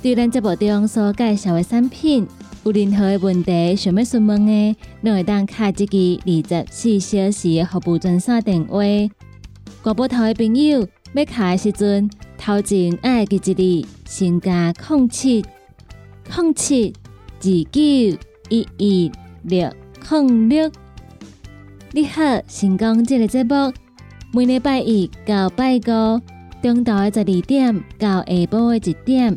对咱节目中所介绍的产品，有任何的问题想要询问的，都会当卡这个二十四小时的服务专线电话。广播台的朋友要卡的时阵，头前爱记一字，先加空七空七二九一一六空六。你好，成功这个节目，每礼拜一到拜五，中昼的十二点到下晡的一点。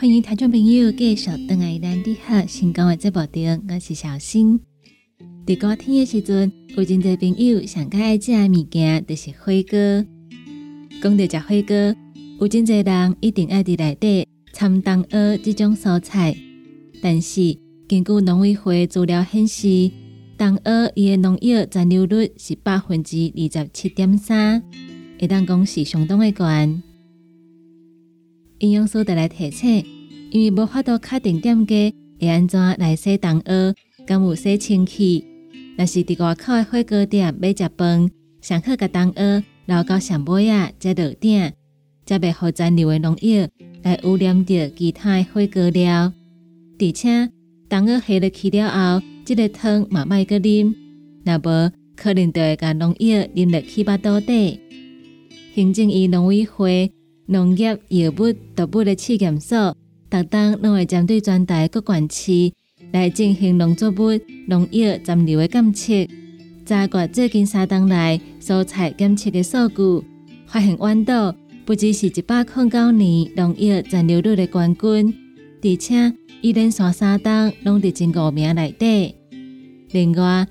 欢迎听众朋友继续登来咱的好成功的节目中，我是小新。伫歌天的时阵，有真侪朋友上爱食的物件就是火锅。讲到食火锅，有真侪人一定爱伫内底掺冬鹅这种蔬菜。但是根据农委会资料显示，冬鹅伊的农药残留率是百分之二十七点三，会当讲是相当的悬。营养师得来提醒，因为无法度确定店家会安怎来洗冬鹅，敢有洗清气。若是伫外口的火锅店买食饭，上好甲冬鹅捞到上尾啊，再落鼎，则袂互残留的农药来污染着其他的火锅料。而且冬鹅下落去了后，即个汤嘛卖个啉，若无可能就会甲农药啉落去巴肚底。行政院农委会。农业药物毒物的试验所，逐当拢会针对全台各县市来进行农作物农药残留的检测。查阅最近三档来蔬菜检测的数据，发现豌豆不只是一百零九年农药残留率的冠军，而且伊连续三档拢伫前五名内底。另外，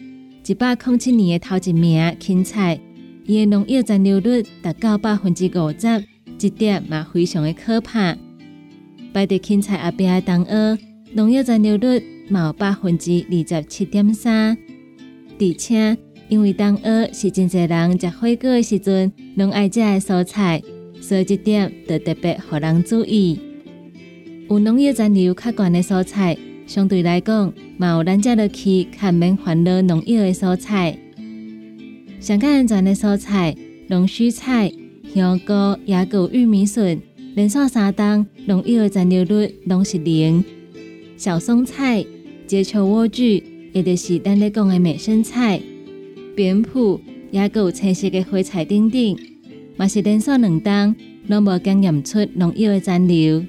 一百零七年的头一名芹菜，伊的农药残留率达到百分之五十。这点嘛非常的可怕。摆伫芹菜后边的冬鹅，农药残留率有百分之二十七点三。而且因为冬鹅是真侪人食火锅的时阵拢爱食的蔬菜，所以这点就特别互人注意。有农药残留较悬的蔬菜，相对来讲，嘛有咱遮落去较免烦恼农药的蔬菜。上较安全的蔬菜，龙须菜、香菇、野菇、玉米笋，连续三档农药残留率拢是零。小松菜、节球莴苣，也就是咱咧讲的美生菜、扁蒲，也有青色的花菜等等，嘛是连续两档拢无检验出农药的残留。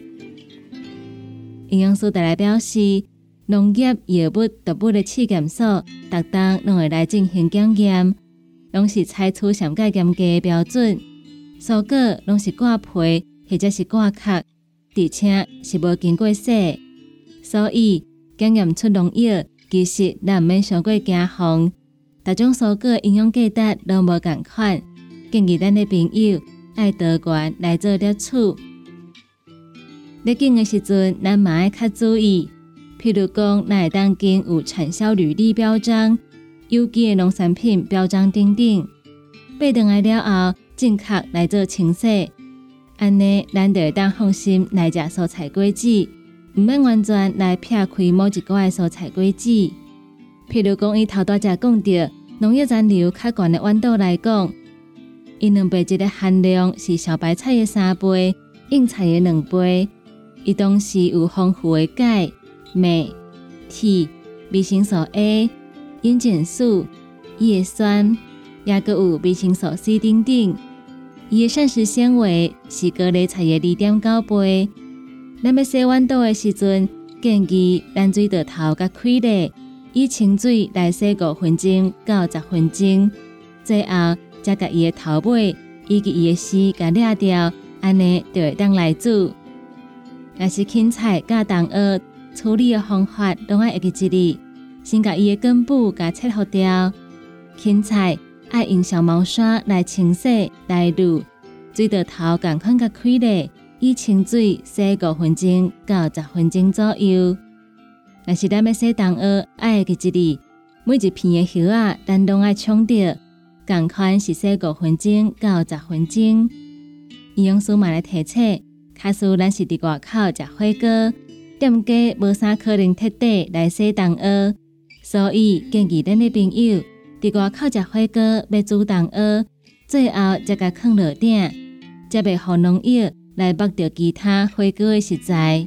营养师带来表示，农业药物、毒物的试验所，逐档拢会来进行检验，拢是采取上界严格的标准，蔬果拢是挂皮或者是挂壳，而且是无经过洗，所以检验出农药，其实咱毋免伤过惊慌。大种蔬果营养价值拢无共款，建议咱的朋友爱多管来做摄取。入境的时阵，咱嘛爱较注意。譬如讲，咱会当经有产销履历标章、有机的农产品标章等等，买回来了后，正确来做清洗。安尼，咱就会当放心来食蔬菜果子，毋免完全来撇开某一个蔬菜果子。譬如讲，伊头大只讲到农业残留较悬的豌豆来讲，伊两倍一个含量是小白菜的三倍，硬菜的两倍。伊同时有丰富的钙、镁、铁、维生素 A、烟碱素、叶酸，也阁有维生素 C 等等。伊的膳食纤维是各类菜的二点九倍。咱要洗豌豆的时阵，建议咱水道头甲开咧，以清水来洗五分钟到十分钟，最后再甲伊的头尾以及伊的丝甲掠掉，安尼就会当来煮。若是芹菜甲冬叶处理的方法，拢爱一个一例，先甲伊的根部甲切好掉。芹菜爱用小毛刷来清洗来卤，水道头共款甲开咧，以清水洗五分钟到十分钟左右。若是咱要洗冬叶，爱一个一例，每一片的叶啊，咱拢爱冲掉，共款是洗五分钟到十分钟。营养师嘛来提醒。假使咱是伫外口食火锅，店家无啥可能特地来洗冬蚵，所以建议咱的朋友伫外口食火锅要煮冬蚵，最后再甲放落鼎，才袂互农药来剥掉其他火锅的食材。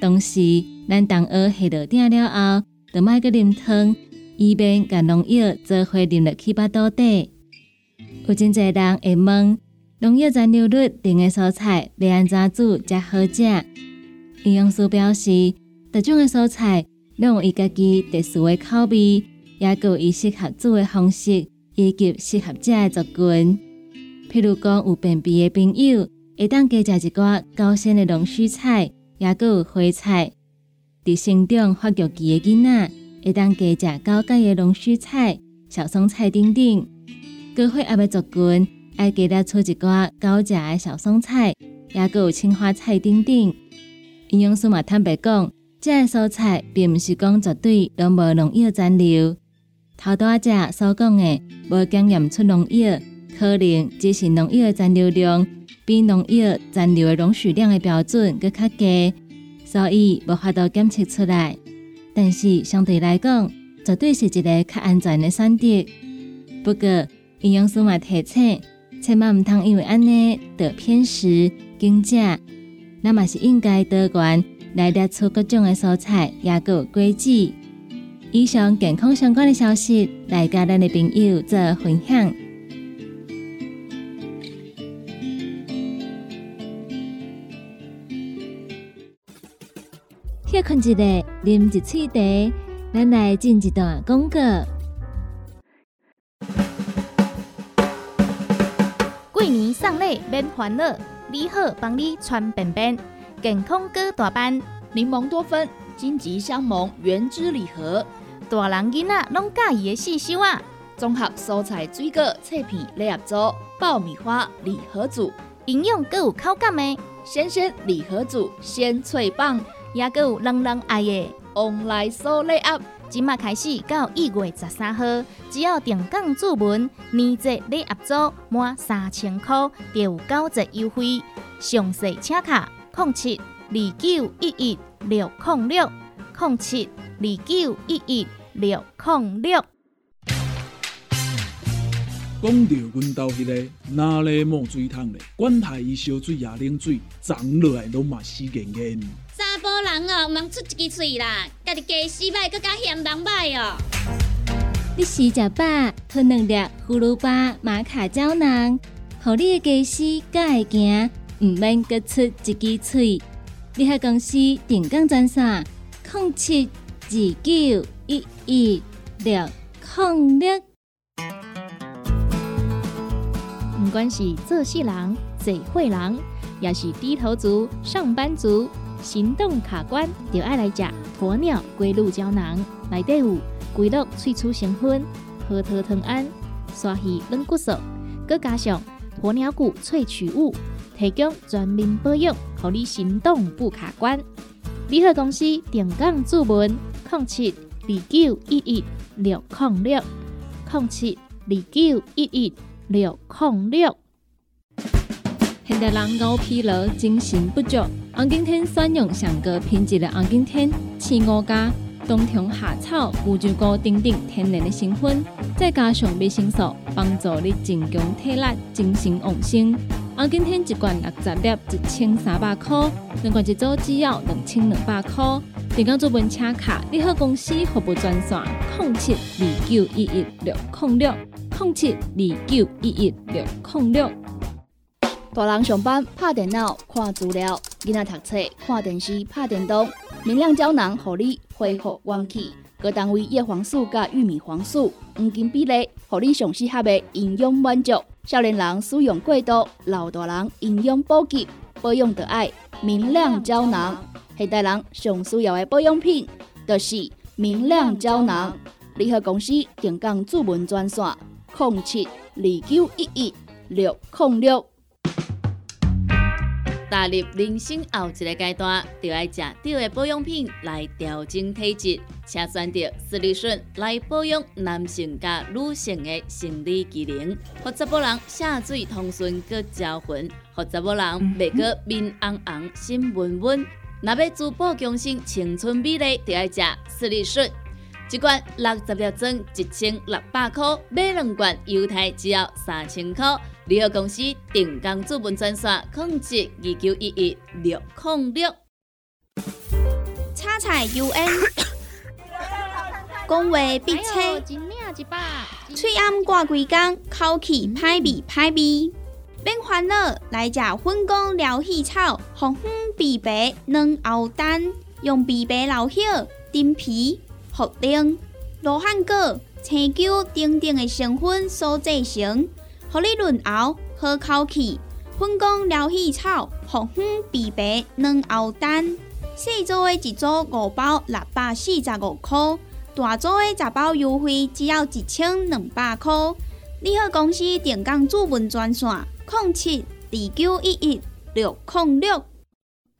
同时，咱冬蚵下落鼎了后，就莫个啉汤，以免甲农药做伙啉落去巴肚底。有真侪人会问。农药残留率低的蔬菜要安怎煮才好食？营养师表示，各种的蔬菜拢有伊家己特殊的口味，也有伊适合煮的方式，以及适合食的族群。譬如讲，有便秘的朋友，会当加食一寡高纤的龙须菜，也有花菜；伫生长发育期的囡仔，会当加食高钙的龙须菜、小松菜等等。高血压的族群。爱给他出一寡高价的小松菜，也有青花菜等等。营养师嘛坦白讲，这蔬菜并毋是讲绝对拢无农药残留。头多只所讲的无检验出农药，可能只是农药残留量比农药残留的容许量的标准更较低，所以无法度检测出来。但是相对来讲，绝对是一个较安全的选择。不过营养师嘛提醒。千万毋通因为安尼得偏食、惊食，那么是应该多管来得出各种的蔬菜，也有果子。以上健康相关的消息，来甲咱的朋友做分享。歇困一下，啉一喙茶，咱来进一段广告。送礼免烦恼，你好帮你穿便便，健康哥大班，柠檬多酚，荆棘香檬原汁礼盒，大人囡仔拢介意的四收啊！综合蔬菜水果脆片礼盒组，爆米花礼盒组，营养更有口感的鲜鲜礼盒组，鲜脆棒，也更有人人爱的旺来收礼盒。即马开始到一月十三号，只要定岗注文，年节礼盒组满三千块，就有九折优惠。详细请卡：零七二九一一六零六零七二九一一六零六。讲到阮兜迄个哪里冒水桶咧，管他伊烧水也冷水，长落来拢嘛死严严。查甫人哦，毋通出一支喙啦，家己家洗歹，更加嫌人歹哦。你食食饱，吞两粒葫芦巴、马卡胶囊，互你的家洗才会行，毋免各出一支喙。你喺公司定岗专线：零七二九一一六零六。不管是做事人、嘴会人，也是低头族、上班族，行动卡关，就爱来食鸵鸟龟鹿胶囊。内底有龟鹿萃取成分，核桃藤胺、刷鱼软骨素，佮加上鸵鸟骨萃取物，提供全面保养，让你行动不卡关。联合公司定岗注文：零七二九一一六零六零七二九一一。六零六，现代人熬疲劳、精神不足。红景天选用上个品质的红景天青五加冬虫夏草、乌鸡菇等等天然的成分，再加上维生素，帮助你增强体力、精神旺盛。红景天一罐六十粒，一千三百块；两罐一组只要两千两百块。订购做本车卡，你好公司服务专线：零七二九一一六零六。零七二九一一六零六。大人上班拍电脑看资料，囡仔读册看电视拍电动。明亮胶囊，互你恢复元气。各单位叶黄素加玉米黄素黄金比例，互你上适合的营养满足。少年人使用过度，老大人营养补给，保养的爱明亮胶囊。现代人上需要的保养品，就是明亮胶囊。联合公司定岗主文专线。零七二九一一六零六。踏入人生后一个阶段，就要食对的保养品来调整体质，请选择斯利顺来保养男性加女性的生理机能，让查某人下水通顺个招魂，让查某人袂个面红红心温温。若要珠宝强身、青春美丽，就要食斯利顺。一罐六十粒装，一千六百块；买两罐，犹太只要三千块。联合公司定岗资本专线：控制二九一一六零六。叉彩 UN，讲话必切，嘴暗挂几工，口气歹味歹味。别烦恼，来食粉工疗气草，红粉枇杷软喉丹，用枇杷老血丁皮。茯苓、罗汉果、青椒等等的成分所制成，合你润喉好口气。粉工疗气草、红粉枇杷软喉丹，细组的一组五包六百四十五块，大组的十包优惠只要一千两百块。你好，公司电工主文专线：零七二九一一六零六。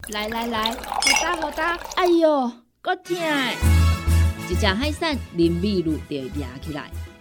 来来来，好打好打，哎哟，够痛！一只海扇淋米露就压起来，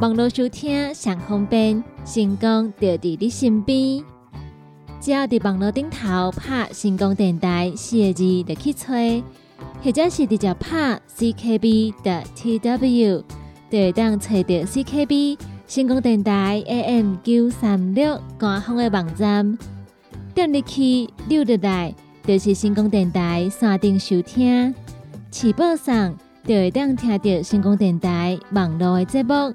网络收听上方便，成功就伫你身边。只要伫网络顶头拍“成功电台”四个字，就去吹；或者是直接拍 “ckb” 的 tw，就会当找到 CKB 成功电台 AM 九三六官方的网站。点入去六入来，就是成功电台山顶收听。起播上就会当听到成功电台网络的节目。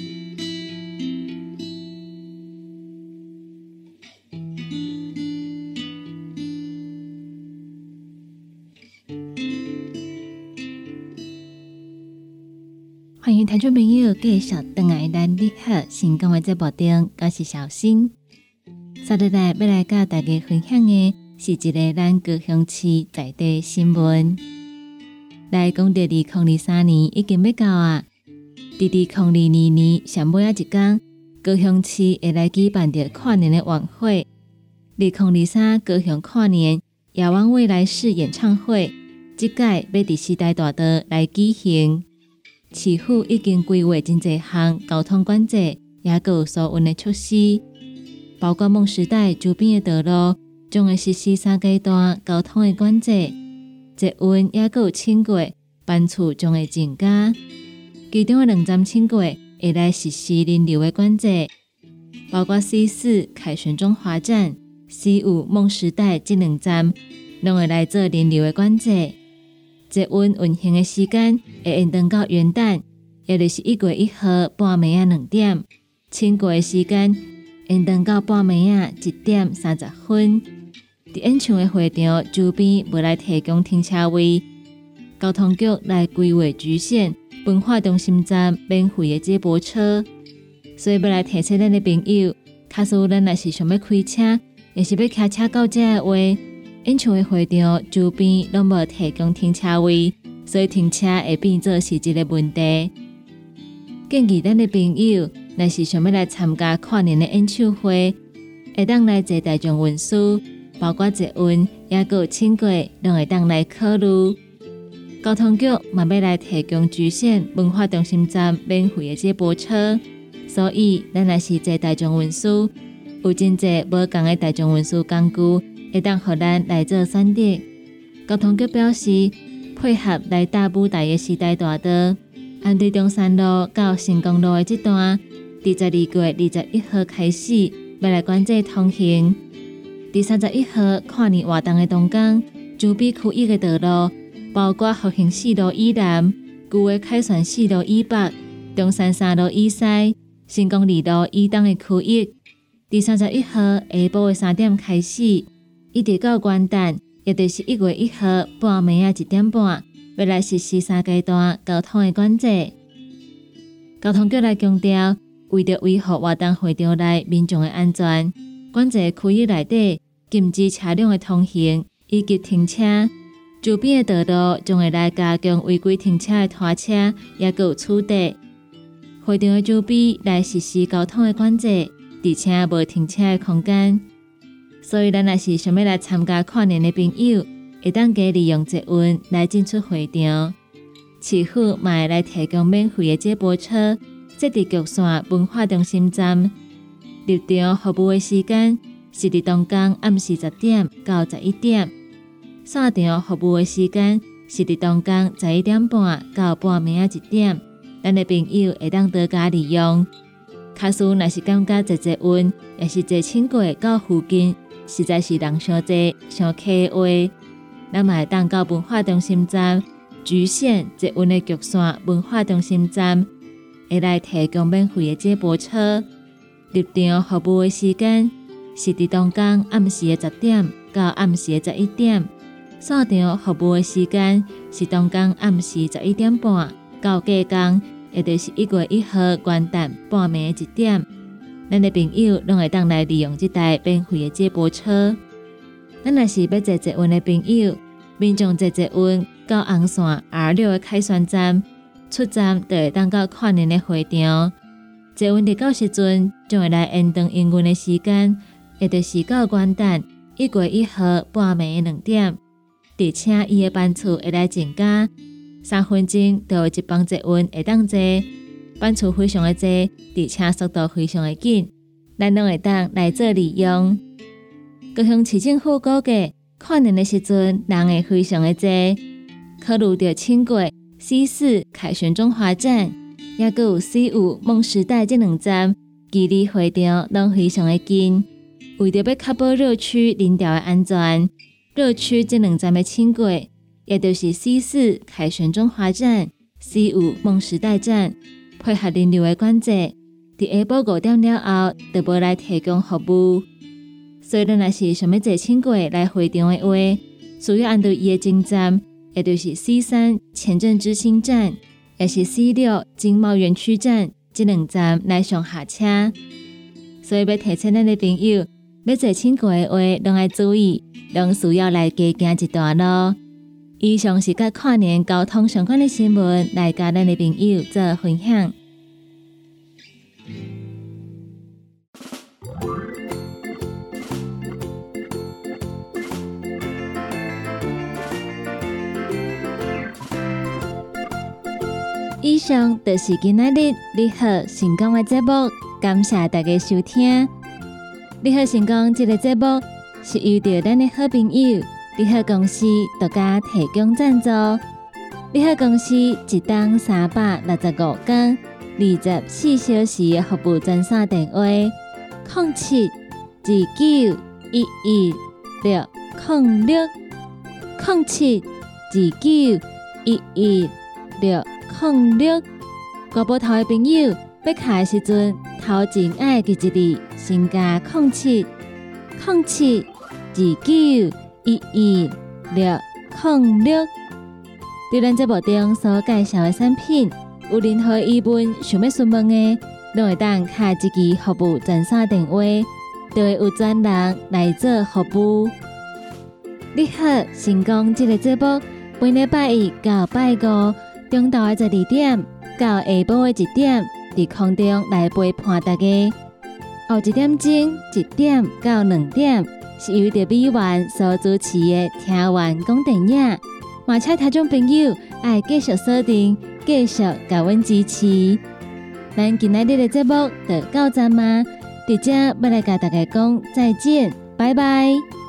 欢迎听众朋友继续登来咱你好成功的节目中，我是小新。今日来要来教大家分享的是一个咱高雄市在地新闻。来讲到二零二三年已经要到啊，二零二二年上尾啊一天，高雄市会来举办着跨年的晚会。二零二三高雄跨年遥望未来式演唱会，即届要伫时代大道来举行。市府已经规划真侪项交通管制，也有疏运的措施，包括梦时代周边的道路将会实施三阶段交通的管制，捷运也有轻轨班次将会增加，其中的两站轻轨会来实施人流的管制，包括 C 四凯旋中华站。C 五梦时代这两站，拢会来做人流的管制。捷运运行的时间会延长到元旦，也就是一月一号半暝啊两点；轻轨的时间延长到半暝啊一点三十分。伫演唱会会场周边未来提供停车位，交通局来规划局限文化中心站免费的接驳车。所以要来提醒咱的朋友，假使咱若是想要开车。也是要开车到这的话，演唱会会场周边拢无提供停车位，所以停车会变作是一个问题。建议咱的朋友，若是想要来参加跨年的演唱会，会当来坐大众运输，包括捷运、也有轻轨，拢会当来考虑。交通局嘛要来提供局限文化中心站免费的接驳车，所以咱若是坐大众运输。有真济无共的大众运输工具，会当互咱来做选择。交通局表示，配合来大舞台的时代大道，按对中山路到成功路的这段，伫十二月二十一号开始要来管制通行。第三十一号跨年活动的当天，周边区域的道路，包括复兴四路以南、旧的凯旋四路以北、中山三路以西、成功二路以东的区域。第三十一号下晡的三点开始，一直到元旦，也就是一月一号半暝啊一点半，要来实施三阶段交通的管制。交通局来强调，为着维护活动会场内民众的安全，管制区域内底禁止车辆的通行以及停车。周边的道路将会来加强违规停车的拖车，也有处理。会场的周边来实施交通的管制。而且无停车的空间，所以咱若是想要来参加跨年的朋友，会当加利用捷运来进出会场。市府嘛会来提供免费的接驳车，设伫局线文化中心站。入场服务的时间是伫当天暗时十点到十一点，散场服务的时间是伫当天十一点半到半暝啊一点。咱的朋友会当多加利用。卡斯若是感觉坐坐运，也是坐轻轨到附近，实在是人伤多、伤客的话，那么当到文化中心站，局限坐运的局线文化中心站，会来提供免费的接驳车。入场服务的时间是伫当天暗时的十点到暗时的十一点，散场服务的时间是当天暗时十一点半到隔天。也就是一月一号元旦半暝一点，咱的朋友拢会当来利用这台免费的接驳车。咱若是要坐捷运的朋友，民众坐捷运到红线 R 六的开旋站出站，就会当到跨年的会场。捷运的到时阵将会来延长营运的时间，也就是到元旦一月一号半暝两点，而且伊的班次会来增加。三分钟就有一班捷运会当坐，班次非常的多，而且速度非常的紧，咱拢会当来做利用。高雄市政府估计，跨年的时阵人会非常的多，考虑到轻轨 C 四凯旋中华站，也有 C 五梦时代这两站，距离会场拢非常的近。为着要确保热区人潮的安全，热区这两站的轻轨。也就是 C 四凯旋中华站、C 五梦时代站，配合人流的管制，伫下晡五点了后，就无来提供服务。所以，咱若是想要坐轻轨来会场的话，需要按照伊的进站，也就是 C 三前镇之星站，也是 C 六经贸园区站这两站来上下车。所以要提醒咱的朋友，要坐轻轨的话，拢要注意，拢需要来加行一段路。以上是甲跨年交通相关的新闻，来甲咱的朋友做分享。以上就是今仔日你好成功的节目，感谢大家收听。你好成功这个节目是遇到咱的好朋友你好公司独家提供赞助。你好公司一档三百六十五天二十四小时服务专线电话：零七二九一一六零六零七二九一一六。零六，国宝台的朋友，要卡的时阵，头前爱记一字，先加空七空七二九一一六零六。对咱这部中所介绍的产品，有任何疑问想要询问的，都会当卡一支服务专线电话，就会有专人来做服务。你好，成功这个节目，每礼拜一到拜五。中昼的十二点到下晡的一点，在空中来陪伴大家。后一点钟一点到两点，是由着美元所主持的听完讲电影。马车听众朋友爱继续锁定，继续给阮支持。咱今日的节目就到这吗？伫遮要来甲大家讲再见，拜拜。